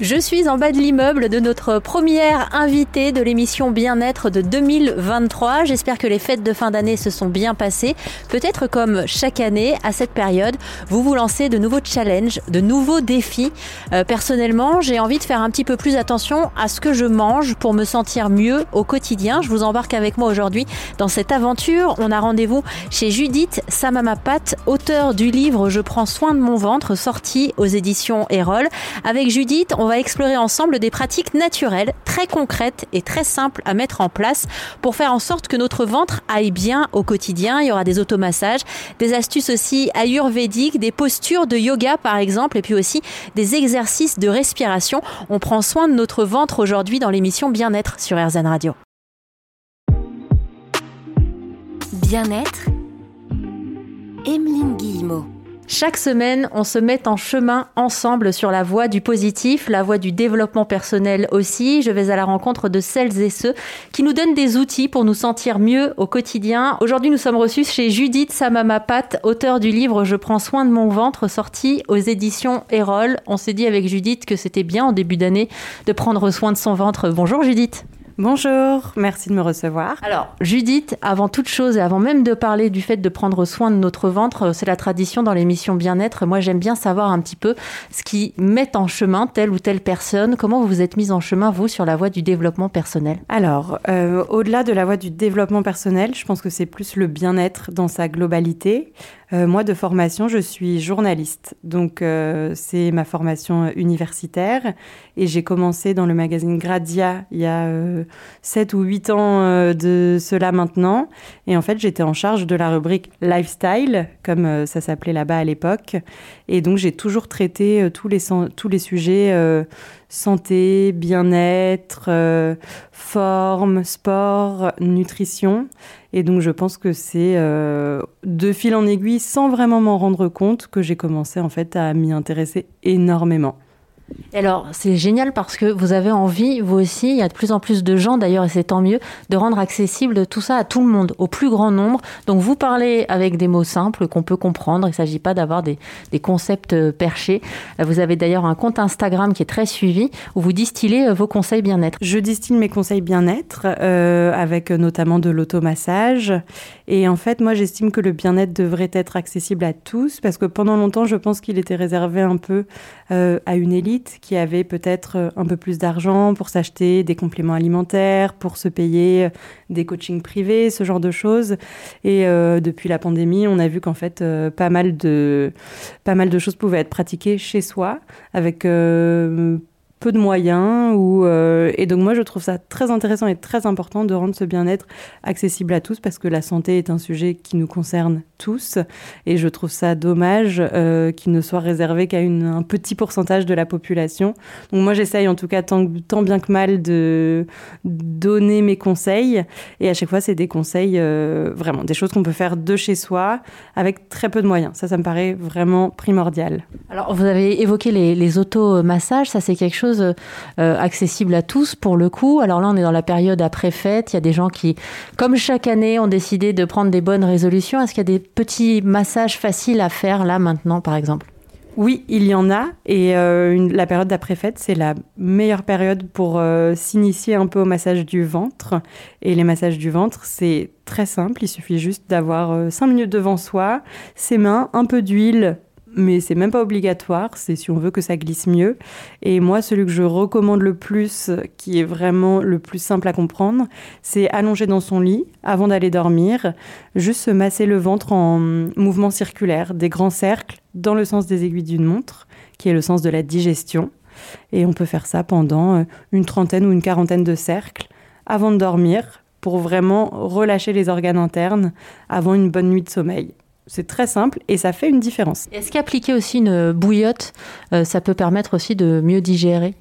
Je suis en bas de l'immeuble de notre première invitée de l'émission Bien-être de 2023. J'espère que les fêtes de fin d'année se sont bien passées. Peut-être comme chaque année, à cette période, vous vous lancez de nouveaux challenges, de nouveaux défis. Euh, personnellement, j'ai envie de faire un petit peu plus attention à ce que je mange pour me sentir mieux au quotidien. Je vous embarque avec moi aujourd'hui dans cette aventure. On a rendez-vous chez Judith Samamapat, auteure du livre Je prends soin de mon ventre, sorti aux éditions Erol. Avec Judith, va explorer ensemble des pratiques naturelles, très concrètes et très simples à mettre en place pour faire en sorte que notre ventre aille bien au quotidien. Il y aura des automassages, des astuces aussi ayurvédiques, des postures de yoga par exemple, et puis aussi des exercices de respiration. On prend soin de notre ventre aujourd'hui dans l'émission Bien-être sur RZN Radio. Bien-être. Emeline Guillemot. Chaque semaine, on se met en chemin ensemble sur la voie du positif, la voie du développement personnel aussi. Je vais à la rencontre de celles et ceux qui nous donnent des outils pour nous sentir mieux au quotidien. Aujourd'hui, nous sommes reçus chez Judith Samamapat, auteure du livre Je prends soin de mon ventre, sorti aux éditions Erol. On s'est dit avec Judith que c'était bien en début d'année de prendre soin de son ventre. Bonjour Judith. Bonjour, merci de me recevoir. Alors, Judith, avant toute chose et avant même de parler du fait de prendre soin de notre ventre, c'est la tradition dans l'émission Bien-être. Moi, j'aime bien savoir un petit peu ce qui met en chemin telle ou telle personne. Comment vous vous êtes mise en chemin, vous, sur la voie du développement personnel? Alors, euh, au-delà de la voie du développement personnel, je pense que c'est plus le bien-être dans sa globalité. Euh, moi, de formation, je suis journaliste. Donc, euh, c'est ma formation universitaire. Et j'ai commencé dans le magazine Gradia il y a 7 ou 8 ans de cela maintenant. Et en fait, j'étais en charge de la rubrique lifestyle, comme ça s'appelait là-bas à l'époque. Et donc, j'ai toujours traité tous, les, tous les sujets santé, bien-être, euh, forme, sport, nutrition. Et donc je pense que c'est euh, de fil en aiguille, sans vraiment m'en rendre compte, que j'ai commencé en fait à m'y intéresser énormément. Alors, c'est génial parce que vous avez envie, vous aussi, il y a de plus en plus de gens d'ailleurs, et c'est tant mieux, de rendre accessible tout ça à tout le monde, au plus grand nombre. Donc, vous parlez avec des mots simples qu'on peut comprendre. Il ne s'agit pas d'avoir des, concepts euh, perchés. Vous avez d'ailleurs un compte Instagram qui est très suivi où vous distillez euh, vos conseils bien-être. Je distille mes conseils bien-être euh, avec notamment de l'automassage. Et en fait, moi, j'estime que le bien-être devrait être accessible à tous parce que pendant longtemps, je pense qu'il était réservé un peu à une élite qui avait peut-être euh, un peu plus d'argent pour s'acheter des compléments alimentaires, pour se payer euh, des coachings privés, ce genre de choses. Et euh, depuis la pandémie, on a vu qu'en fait, pas, mal de, pas mal de choses pouvaient être pratiquées chez soi avec peu de moyens. Et donc moi, je trouve ça très intéressant et très important de rendre ce bien-être accessible à tous parce que la santé est un sujet qui nous concerne tous. Et je trouve ça dommage euh, qu'il ne soit réservé qu'à un petit pourcentage de la population. Donc moi, j'essaye en tout cas tant, bien que mal de donner mes conseils. Et à chaque fois, c'est des conseils, euh, vraiment, des choses qu'on peut faire de chez soi avec très peu de moyens. Ça, ça me paraît vraiment primordial. Alors, vous avez évoqué les, les automassages. Ça, c'est quelque chose euh, accessible à tous pour le coup. Alors là, on est dans la période après fête. Il y a des gens qui, comme chaque année, ont décidé de prendre des bonnes résolutions. Est-ce qu'il y a des petits massages faciles à faire là maintenant, par exemple oui, il y en a. Et euh, la période d'après-fête, c'est la meilleure période pour euh, s'initier un peu au massage du ventre. Et les massages du ventre, c'est très simple. Il suffit juste d'avoir 5 minutes devant soi, ses mains, un peu d'huile mais c'est même pas obligatoire, c'est si on veut que ça glisse mieux. Et moi, celui que je recommande le plus, qui est vraiment le plus simple à comprendre, c'est allonger dans son lit avant d'aller dormir, juste se masser le ventre en mouvement circulaire, des grands cercles dans le sens des aiguilles d'une montre, qui est le sens de la digestion. Et on peut faire ça pendant euh, une trentaine ou une quarantaine de cercles avant de dormir pour vraiment relâcher les organes internes avant une bonne nuit de sommeil. C'est très simple et ça fait une différence. Est-ce qu'appliquer aussi une bouillotte, euh, ça peut permettre aussi de mieux digérer?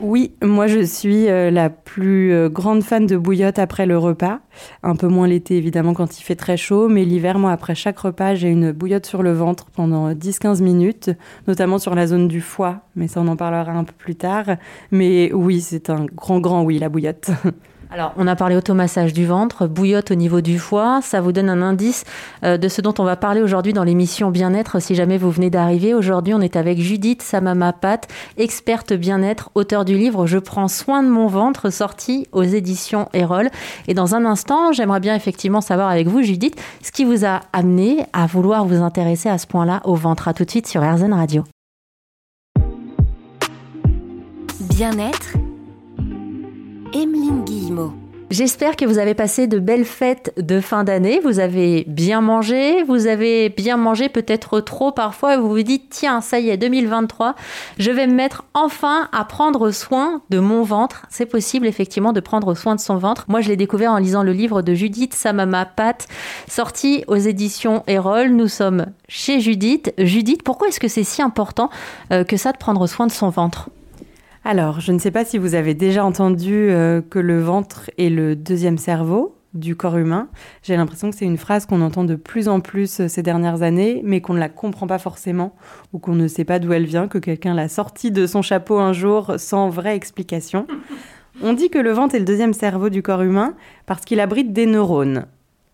Oui, moi je suis euh, la plus euh, grande fan de bouillotte après le repas. Un peu moins l'été évidemment quand il fait très chaud, mais l'hiver, moi après chaque repas, j'ai une bouillotte sur le ventre pendant 10-15 minutes, notamment sur la zone du foie, mais ça on en parlera un peu plus tard. Mais oui, c'est un grand grand oui la bouillotte. Alors, on a parlé automassage du ventre, bouillotte au niveau du foie. Ça vous donne un indice euh, de ce dont on va parler aujourd'hui dans l'émission Bien-être. Si jamais vous venez d'arriver, aujourd'hui, on est avec Judith Samamapat, experte bien-être, auteur du livre Je prends soin de mon ventre, sorti aux éditions Erol. Et dans un instant, j'aimerais bien effectivement savoir avec vous, Judith, ce qui vous a amené à vouloir vous intéresser à ce point-là au ventre. À tout de suite sur RZN Radio. Bien-être Emeline Guillemot. J'espère que vous avez passé de belles fêtes de fin d'année. Vous avez bien mangé, vous avez bien mangé peut-être trop parfois. Vous vous dites, tiens, ça y est, 2023, je vais me mettre enfin à prendre soin de mon ventre. C'est possible effectivement de prendre soin de son ventre. Moi, je l'ai découvert en lisant le livre de Judith Samama Pat, sorti aux éditions Erol. Nous sommes chez Judith. Judith, pourquoi est-ce que c'est si important euh, que ça de prendre soin de son ventre? Alors, je ne sais pas si vous avez déjà entendu euh, que le ventre est le deuxième cerveau du corps humain. J'ai l'impression que c'est une phrase qu'on entend de plus en plus euh, ces dernières années, mais qu'on ne la comprend pas forcément ou qu'on ne sait pas d'où elle vient, que quelqu'un l'a sortie de son chapeau un jour sans vraie explication. On dit que le ventre est le deuxième cerveau du corps humain parce qu'il abrite des neurones.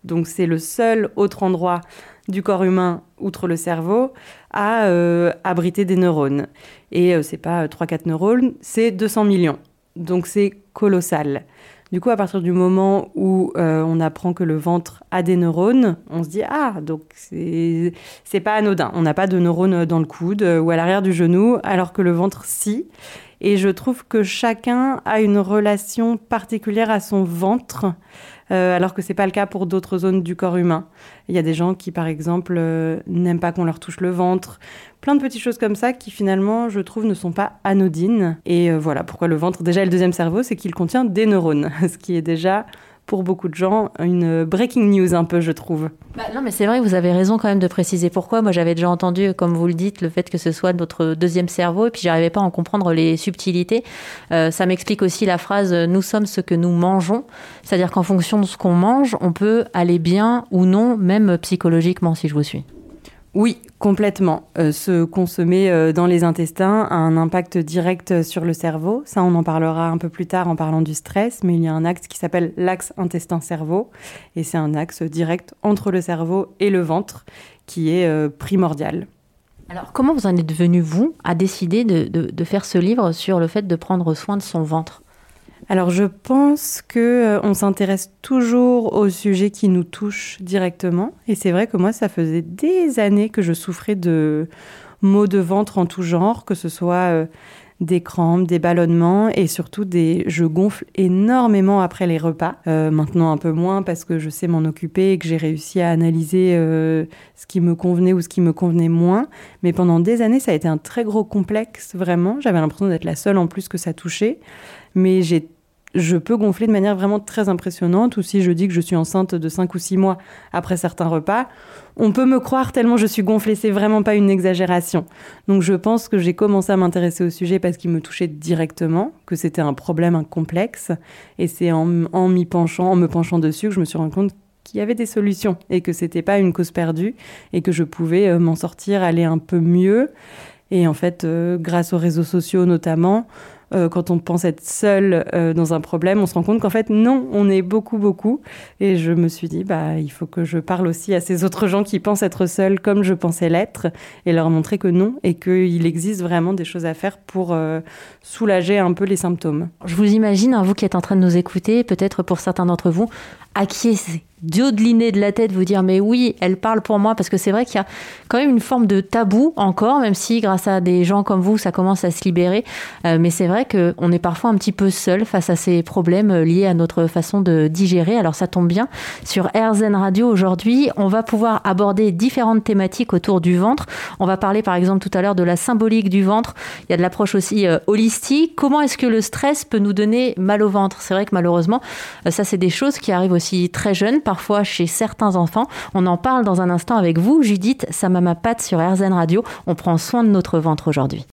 Donc c'est le seul autre endroit du corps humain, outre le cerveau, à euh, abriter des neurones. Et euh, c'est pas 3-4 neurones, c'est 200 millions. Donc c'est colossal. Du coup, à partir du moment où euh, on apprend que le ventre a des neurones, on se dit ah donc c'est pas anodin. On n'a pas de neurones dans le coude ou à l'arrière du genou, alors que le ventre si. Et je trouve que chacun a une relation particulière à son ventre. Euh, alors que c'est pas le cas pour d'autres zones du corps humain. Il y a des gens qui, par exemple, euh, n'aiment pas qu'on leur touche le ventre. Plein de petites choses comme ça qui, finalement, je trouve, ne sont pas anodines. Et euh, voilà pourquoi le ventre, déjà, est le deuxième cerveau, c'est qu'il contient des neurones, ce qui est déjà pour beaucoup de gens une breaking news un peu, je trouve. Bah, non, mais c'est vrai, vous avez raison quand même de préciser pourquoi. Moi, j'avais déjà entendu, comme vous le dites, le fait que ce soit notre deuxième cerveau, et puis j'arrivais pas à en comprendre les subtilités. Euh, ça m'explique aussi la phrase "nous sommes ce que nous mangeons", c'est-à-dire qu'en fonction de ce qu'on mange, on peut aller bien ou non, même psychologiquement, si je vous suis. Oui, complètement. Euh, se consommer euh, dans les intestins a un impact direct sur le cerveau. Ça, on en parlera un peu plus tard en parlant du stress, mais il y a un axe qui s'appelle l'axe intestin-cerveau, et c'est un axe direct entre le cerveau et le ventre qui est euh, primordial. Alors, comment vous en êtes venu, vous, à décider de faire ce livre sur le fait de prendre soin de son ventre? Alors je pense que euh, on s'intéresse toujours aux sujets qui nous touchent directement et c'est vrai que moi ça faisait des années que je souffrais de maux de ventre en tout genre, que ce soit euh, des crampes, des ballonnements et surtout des je gonfle énormément après les repas. Euh, maintenant un peu moins parce que je sais m'en occuper et que j'ai réussi à analyser ce qui me convenait ou ce qui me convenait moins. Mais pendant des années, ça a été un très gros complexe vraiment. J'avais l'impression d'être la seule en plus que ça touchait. Mais j'ai je peux gonfler de manière vraiment très impressionnante, ou si je dis que je suis enceinte de 5 ou 6 mois après certains repas, on peut me croire tellement je suis gonflée, c'est vraiment pas une exagération. Donc je pense que j'ai commencé à m'intéresser au sujet parce qu'il me touchait directement, que c'était un problème, un complexe, et c'est en, m'y penchant, en me penchant dessus, que je me suis rendu compte qu'il y avait des solutions et que c'était pas une cause perdue et que je pouvais euh, m'en sortir, aller un peu mieux. Et en fait, euh, grâce aux réseaux sociaux notamment, euh, quand on pense être seul euh, dans un problème, on se rend compte qu'en fait, non, on est beaucoup, beaucoup. Et je me suis dit, bah, il faut que je parle aussi à ces autres gens qui pensent être seuls comme je pensais l'être et leur montrer que non et qu'il existe vraiment des choses à faire pour euh, soulager un peu les symptômes. Je vous imagine, hein, vous qui êtes en train de nous écouter, peut-être pour certains d'entre vous, acquiescer d'inner de la tête, vous dire mais oui, elle parle pour moi, parce que c'est vrai qu'il y a quand même une forme de tabou encore, même si grâce à des gens comme vous, ça commence à se libérer. Euh, mais c'est vrai qu'on est parfois un petit peu seul face à ces problèmes euh, liés à notre façon de digérer. Alors ça tombe bien, sur RZN Radio aujourd'hui, on va pouvoir aborder différentes thématiques autour du ventre. On va parler par exemple tout à l'heure de la symbolique du ventre. Il y a de l'approche aussi euh, holistique. Comment est-ce que le stress peut nous donner mal au ventre? C'est vrai que malheureusement, ça c'est des choses qui arrivent aussi très jeunes parfois chez certains enfants. On en parle dans un instant avec vous, Judith, sa maman Pat sur RZN Radio. On prend soin de notre ventre aujourd'hui.